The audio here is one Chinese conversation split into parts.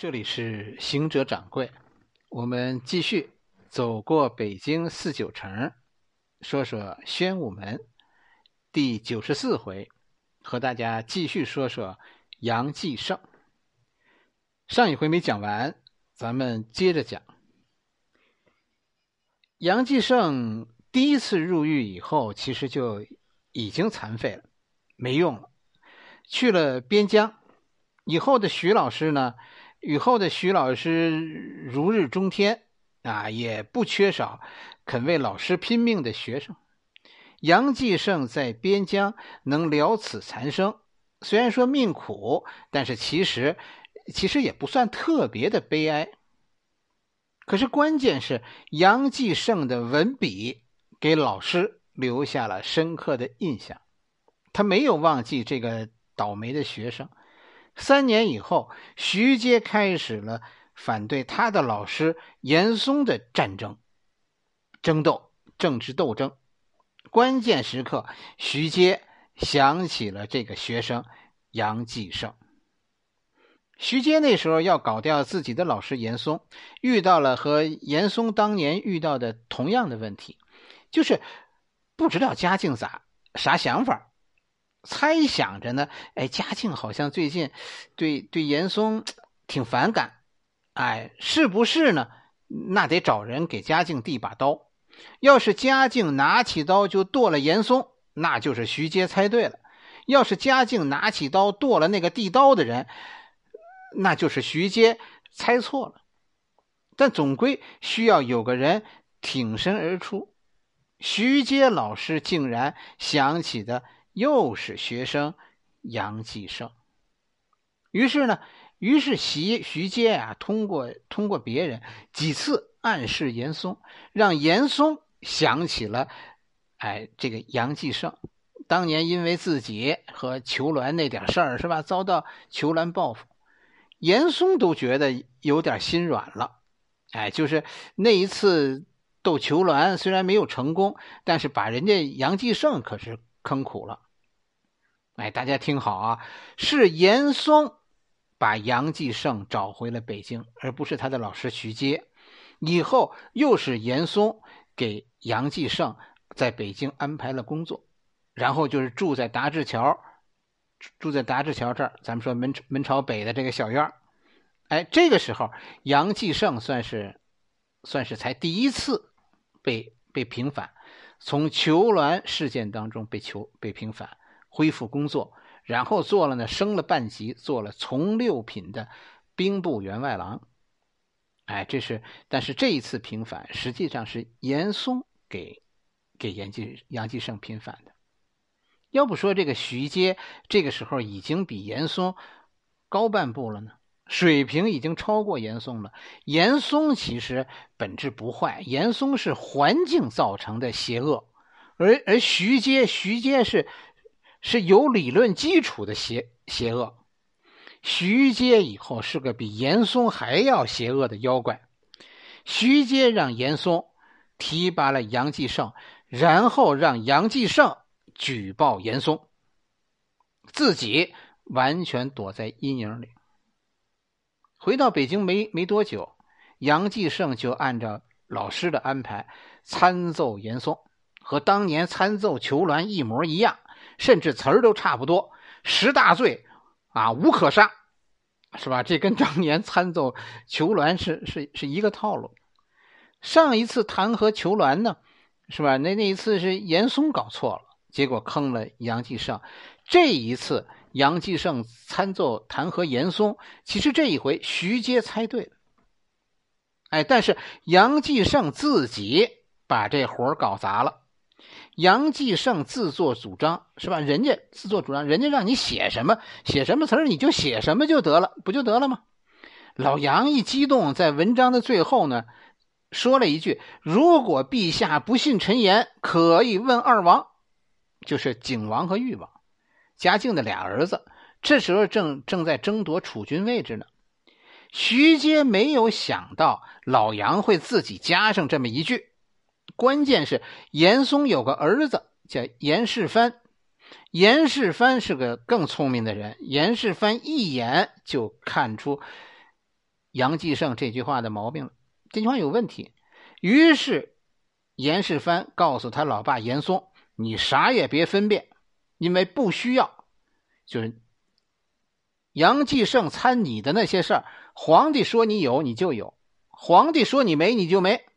这里是行者掌柜，我们继续走过北京四九城，说说宣武门第九十四回，和大家继续说说杨继盛。上一回没讲完，咱们接着讲。杨继盛第一次入狱以后，其实就已经残废了，没用了，去了边疆。以后的徐老师呢？雨后的徐老师如日中天啊，也不缺少肯为老师拼命的学生。杨继盛在边疆能了此残生，虽然说命苦，但是其实其实也不算特别的悲哀。可是关键是杨继盛的文笔给老师留下了深刻的印象，他没有忘记这个倒霉的学生。三年以后，徐阶开始了反对他的老师严嵩的战争、争斗、政治斗争。关键时刻，徐阶想起了这个学生杨继盛。徐阶那时候要搞掉自己的老师严嵩，遇到了和严嵩当年遇到的同样的问题，就是不知道嘉靖咋啥想法。猜想着呢，哎，嘉靖好像最近对对严嵩挺反感，哎，是不是呢？那得找人给嘉靖递把刀。要是嘉靖拿起刀就剁了严嵩，那就是徐阶猜对了；要是嘉靖拿起刀剁了那个递刀的人，那就是徐阶猜错了。但总归需要有个人挺身而出。徐阶老师竟然想起的。又是学生杨继盛，于是呢，于是徐徐阶啊，通过通过别人几次暗示严嵩，让严嵩想起了，哎，这个杨继盛。当年因为自己和裘鸾那点事儿是吧，遭到裘鸾报复，严嵩都觉得有点心软了，哎，就是那一次斗裘鸾虽然没有成功，但是把人家杨继盛可是坑苦了。哎，大家听好啊！是严嵩把杨继盛找回了北京，而不是他的老师徐阶。以后又是严嵩给杨继盛在北京安排了工作，然后就是住在达志桥，住在达志桥这儿。咱们说门门朝北的这个小院哎，这个时候杨继盛算是算是才第一次被被平反，从囚鸾事件当中被囚被平反。恢复工作，然后做了呢，升了半级，做了从六品的兵部员外郎。哎，这是，但是这一次平反实际上是严嵩给给严继杨继盛平反的。要不说这个徐阶这个时候已经比严嵩高半步了呢，水平已经超过严嵩了。严嵩其实本质不坏，严嵩是环境造成的邪恶，而而徐阶徐阶是。是有理论基础的邪邪恶，徐阶以后是个比严嵩还要邪恶的妖怪。徐阶让严嵩提拔了杨继盛，然后让杨继盛举报严嵩，自己完全躲在阴影里。回到北京没没多久，杨继盛就按照老师的安排参奏严嵩，和当年参奏裘鸾一模一样。甚至词儿都差不多，十大罪啊，无可杀，是吧？这跟当年参奏裘鸾是是是一个套路。上一次弹劾裘鸾呢，是吧？那那一次是严嵩搞错了，结果坑了杨继盛。这一次杨继盛参奏弹劾严嵩，其实这一回徐阶猜对了，哎，但是杨继盛自己把这活搞砸了。杨继盛自作主张是吧？人家自作主张，人家让你写什么写什么词儿，你就写什么就得了，不就得了吗？老杨一激动，在文章的最后呢，说了一句：“如果陛下不信陈言，可以问二王，就是景王和裕王，嘉靖的俩儿子。这时候正正在争夺储君位置呢。”徐阶没有想到老杨会自己加上这么一句。关键是严嵩有个儿子叫严世蕃，严世蕃是个更聪明的人。严世蕃一眼就看出杨继盛这句话的毛病了，这句话有问题。于是严世蕃告诉他老爸严嵩：“你啥也别分辨，因为不需要。就是杨继盛参你的那些事儿，皇帝说你有你就有，皇帝说你没你就没。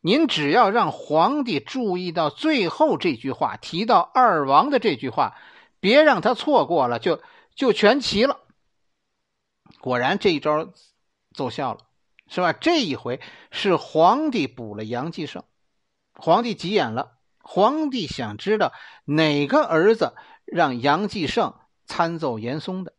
您只要让皇帝注意到最后这句话，提到二王的这句话，别让他错过了，就就全齐了。”果然这一招奏效了，是吧？这一回是皇帝补了杨继盛，皇帝急眼了。皇帝想知道哪个儿子让杨继盛参奏严嵩的？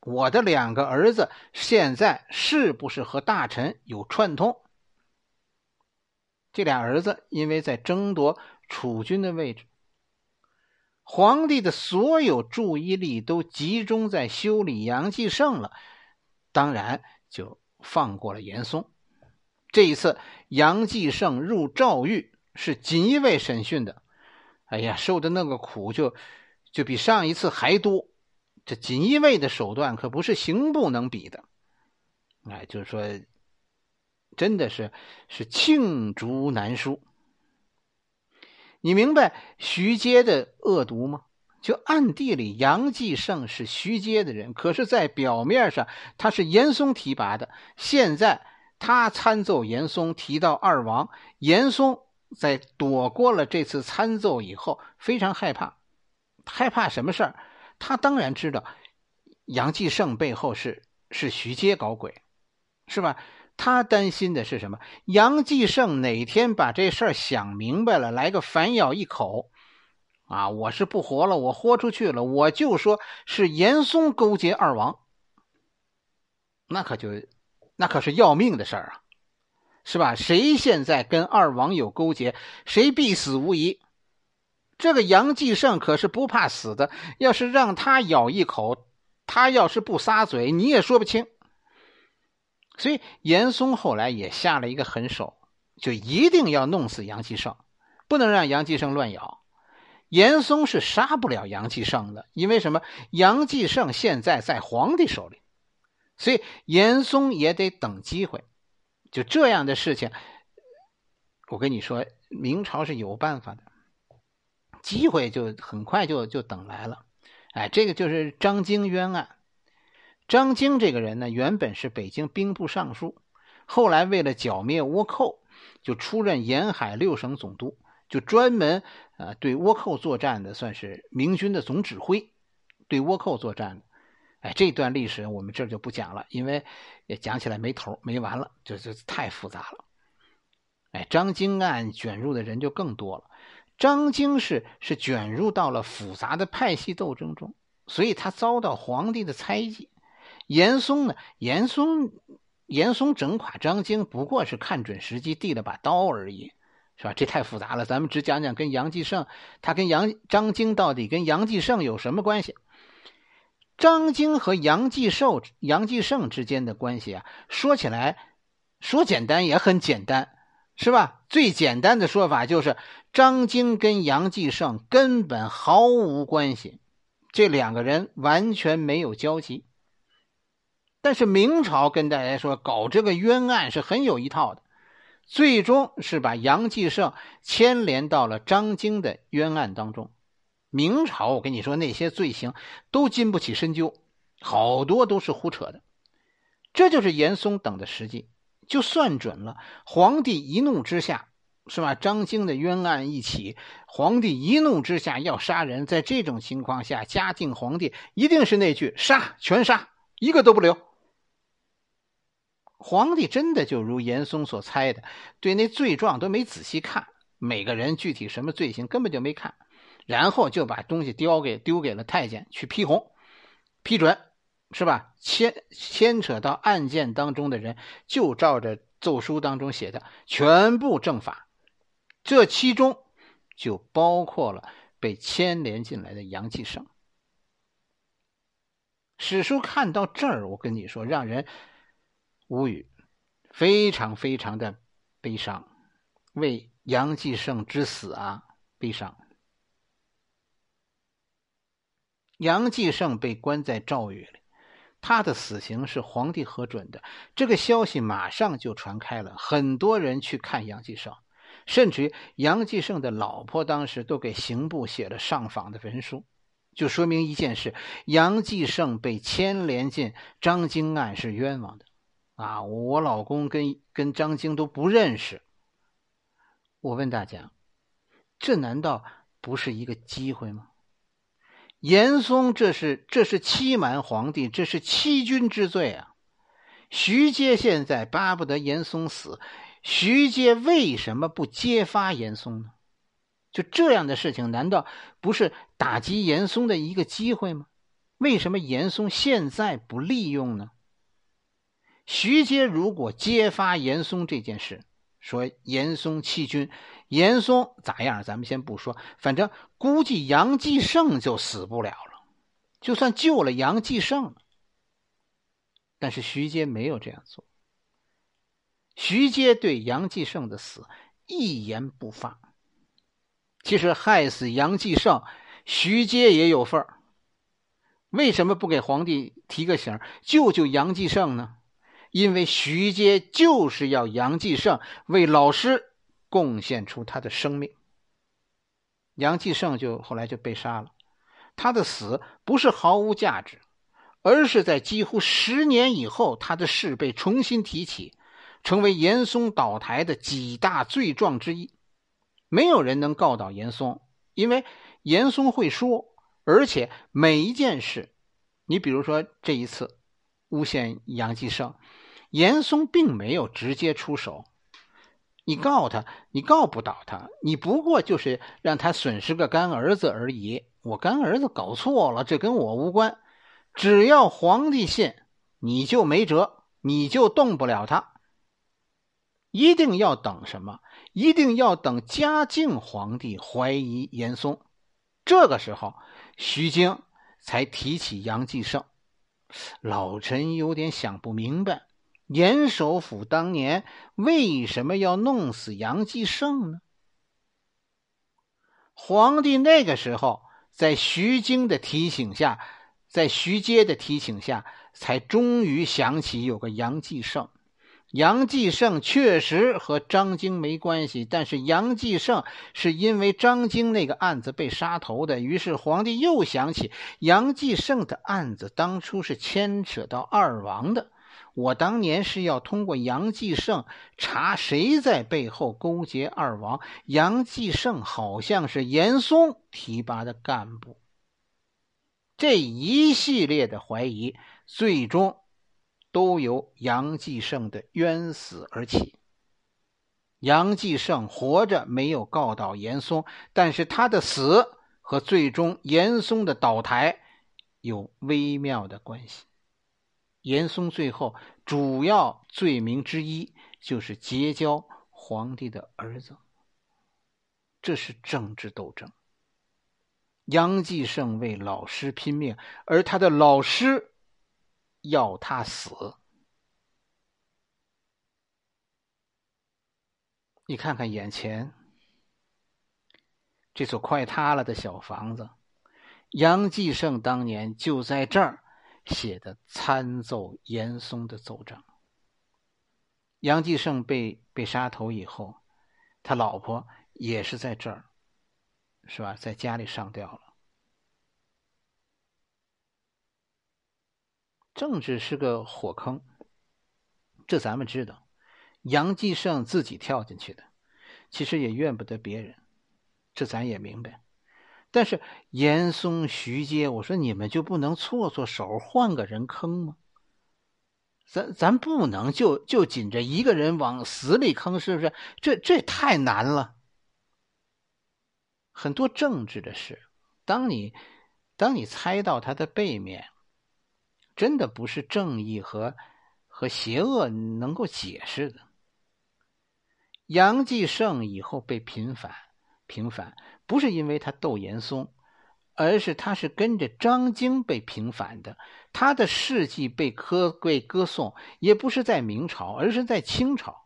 我的两个儿子现在是不是和大臣有串通？这俩儿子因为在争夺储君的位置，皇帝的所有注意力都集中在修理杨继盛了。当然，就放过了严嵩。这一次，杨继盛入诏狱是锦衣卫审讯的。哎呀，受的那个苦就就比上一次还多。这锦衣卫的手段可不是刑部能比的。哎，就是说，真的是是罄竹难书。你明白徐阶的恶毒吗？就暗地里，杨继盛是徐阶的人，可是，在表面上他是严嵩提拔的。现在他参奏严嵩，提到二王，严嵩在躲过了这次参奏以后，非常害怕，害怕什么事儿？他当然知道杨继盛背后是是徐阶搞鬼，是吧？他担心的是什么？杨继盛哪天把这事儿想明白了，来个反咬一口。啊！我是不活了，我豁出去了，我就说是严嵩勾结二王，那可就那可是要命的事儿啊，是吧？谁现在跟二王有勾结，谁必死无疑。这个杨继盛可是不怕死的，要是让他咬一口，他要是不撒嘴，你也说不清。所以严嵩后来也下了一个狠手，就一定要弄死杨继盛，不能让杨继盛乱咬。严嵩是杀不了杨继盛的，因为什么？杨继盛现在在皇帝手里，所以严嵩也得等机会。就这样的事情，我跟你说，明朝是有办法的，机会就很快就就等来了。哎，这个就是张京冤案。张京这个人呢，原本是北京兵部尚书，后来为了剿灭倭寇，就出任沿海六省总督。就专门啊对倭寇作战的，算是明军的总指挥，对倭寇作战的。哎，这段历史我们这就不讲了，因为也讲起来没头没完了，就就太复杂了。哎，张经案卷入的人就更多了。张经是是卷入到了复杂的派系斗争中，所以他遭到皇帝的猜忌。严嵩呢，严嵩严嵩整垮张经，不过是看准时机递了把刀而已。是吧？这太复杂了，咱们只讲讲跟杨继盛，他跟杨张经到底跟杨继盛有什么关系？张经和杨继寿、杨继盛之间的关系啊，说起来说简单也很简单，是吧？最简单的说法就是张经跟杨继盛根本毫无关系，这两个人完全没有交集。但是明朝跟大家说搞这个冤案是很有一套的。最终是把杨继盛牵连到了张经的冤案当中。明朝，我跟你说，那些罪行都经不起深究，好多都是胡扯的。这就是严嵩等的实际，就算准了。皇帝一怒之下，是吧？张经的冤案一起，皇帝一怒之下要杀人。在这种情况下，嘉靖皇帝一定是那句“杀，全杀，一个都不留”。皇帝真的就如严嵩所猜的，对那罪状都没仔细看，每个人具体什么罪行根本就没看，然后就把东西丢给丢给了太监去批红，批准，是吧？牵牵扯到案件当中的人，就照着奏书当中写的全部正法，这其中就包括了被牵连进来的杨继盛。史书看到这儿，我跟你说，让人。无语，非常非常的悲伤，为杨继盛之死啊悲伤。杨继盛被关在诏狱里，他的死刑是皇帝核准的。这个消息马上就传开了，很多人去看杨继盛，甚至于杨继盛的老婆当时都给刑部写了上访的文书，就说明一件事：杨继盛被牵连进张京案是冤枉的。啊，我老公跟跟张晶都不认识。我问大家，这难道不是一个机会吗？严嵩这是这是欺瞒皇帝，这是欺君之罪啊！徐阶现在巴不得严嵩死，徐阶为什么不揭发严嵩呢？就这样的事情，难道不是打击严嵩的一个机会吗？为什么严嵩现在不利用呢？徐阶如果揭发严嵩这件事，说严嵩欺君，严嵩咋样？咱们先不说，反正估计杨继盛就死不了了。就算救了杨继盛，但是徐阶没有这样做。徐阶对杨继盛的死一言不发。其实害死杨继盛，徐阶也有份儿。为什么不给皇帝提个醒，救救杨继盛呢？因为徐阶就是要杨继盛为老师贡献出他的生命，杨继盛就后来就被杀了。他的死不是毫无价值，而是在几乎十年以后，他的事被重新提起，成为严嵩倒台的几大罪状之一。没有人能告倒严嵩，因为严嵩会说，而且每一件事，你比如说这一次诬陷杨继盛。严嵩并没有直接出手，你告他，你告不倒他，你不过就是让他损失个干儿子而已。我干儿子搞错了，这跟我无关。只要皇帝信，你就没辙，你就动不了他。一定要等什么？一定要等嘉靖皇帝怀疑严嵩，这个时候，徐经才提起杨继盛。老臣有点想不明白。严首府当年为什么要弄死杨继盛呢？皇帝那个时候在徐经的提醒下，在徐阶的提醒下，才终于想起有个杨继盛。杨继盛确实和张京没关系，但是杨继盛是因为张京那个案子被杀头的。于是皇帝又想起杨继盛的案子当初是牵扯到二王的。我当年是要通过杨继盛查谁在背后勾结二王。杨继盛好像是严嵩提拔的干部。这一系列的怀疑，最终都由杨继盛的冤死而起。杨继盛活着没有告倒严嵩，但是他的死和最终严嵩的倒台有微妙的关系。严嵩最后主要罪名之一就是结交皇帝的儿子，这是政治斗争。杨继盛为老师拼命，而他的老师要他死。你看看眼前这所快塌了的小房子，杨继盛当年就在这儿。写的参奏严嵩的奏章。杨继盛被被杀头以后，他老婆也是在这儿，是吧？在家里上吊了。政治是个火坑，这咱们知道。杨继盛自己跳进去的，其实也怨不得别人，这咱也明白。但是严嵩、徐阶，我说你们就不能搓搓手，换个人坑吗？咱咱不能就就紧着一个人往死里坑，是不是？这这太难了。很多政治的事，当你当你猜到它的背面，真的不是正义和和邪恶能够解释的。杨继盛以后被平反，平反。不是因为他斗严嵩，而是他是跟着张经被平反的。他的事迹被歌被歌颂，也不是在明朝，而是在清朝。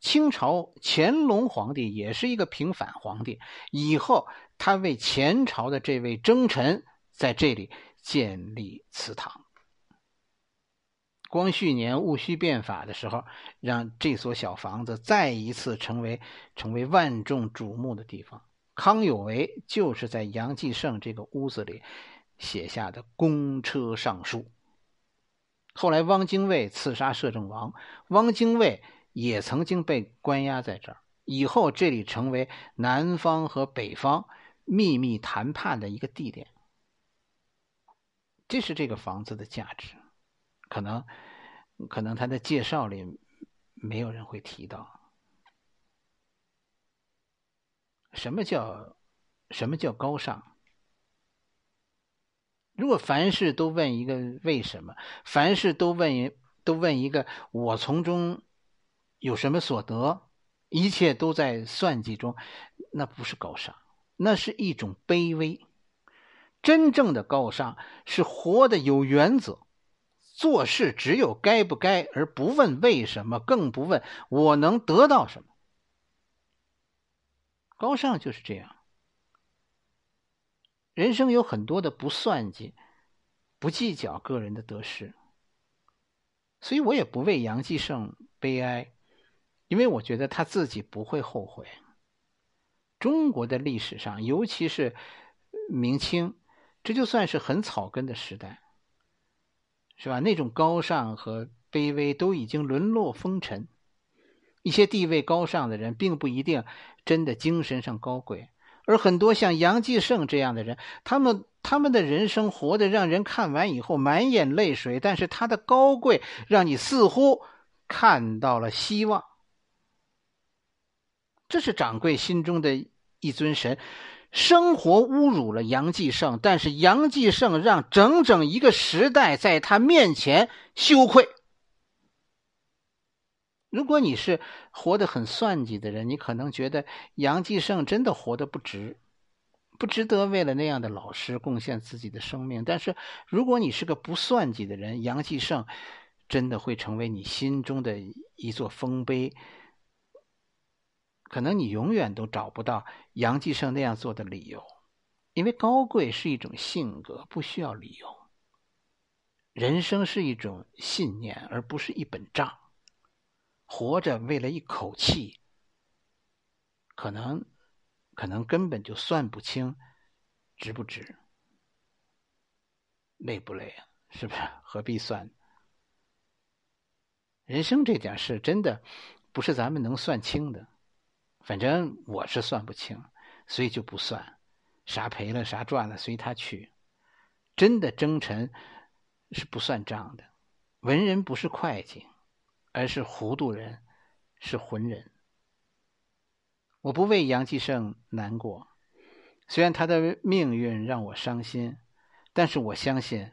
清朝乾隆皇帝也是一个平反皇帝，以后他为前朝的这位征臣在这里建立祠堂。光绪年戊戌变法的时候，让这所小房子再一次成为成为万众瞩目的地方。康有为就是在杨继盛这个屋子里写下的公车上书。后来汪精卫刺杀摄政王，汪精卫也曾经被关押在这儿。以后这里成为南方和北方秘密谈判的一个地点。这是这个房子的价值。可能，可能他的介绍里没有人会提到，什么叫什么叫高尚？如果凡事都问一个为什么，凡事都问都问一个我从中有什么所得，一切都在算计中，那不是高尚，那是一种卑微。真正的高尚是活的有原则。做事只有该不该，而不问为什么，更不问我能得到什么。高尚就是这样。人生有很多的不算计，不计较个人的得失，所以我也不为杨继盛悲哀，因为我觉得他自己不会后悔。中国的历史上，尤其是明清，这就算是很草根的时代。是吧？那种高尚和卑微都已经沦落风尘。一些地位高尚的人，并不一定真的精神上高贵，而很多像杨继盛这样的人，他们他们的人生活得让人看完以后满眼泪水，但是他的高贵让你似乎看到了希望。这是掌柜心中的一尊神。生活侮辱了杨继盛，但是杨继盛让整整一个时代在他面前羞愧。如果你是活得很算计的人，你可能觉得杨继盛真的活得不值，不值得为了那样的老师贡献自己的生命。但是如果你是个不算计的人，杨继盛真的会成为你心中的一座丰碑。可能你永远都找不到杨继盛那样做的理由，因为高贵是一种性格，不需要理由。人生是一种信念，而不是一本账。活着为了一口气，可能，可能根本就算不清值不值，累不累啊？是不是？何必算？人生这点事真的不是咱们能算清的。反正我是算不清，所以就不算，啥赔了啥赚了随他去。真的征尘是不算账的，文人不是会计，而是糊涂人，是浑人。我不为杨继盛难过，虽然他的命运让我伤心，但是我相信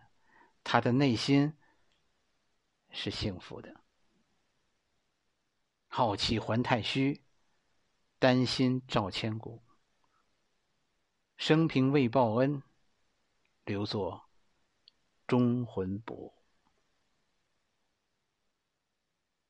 他的内心是幸福的。好气还太虚。丹心照千古，生平未报恩，留作忠魂簿。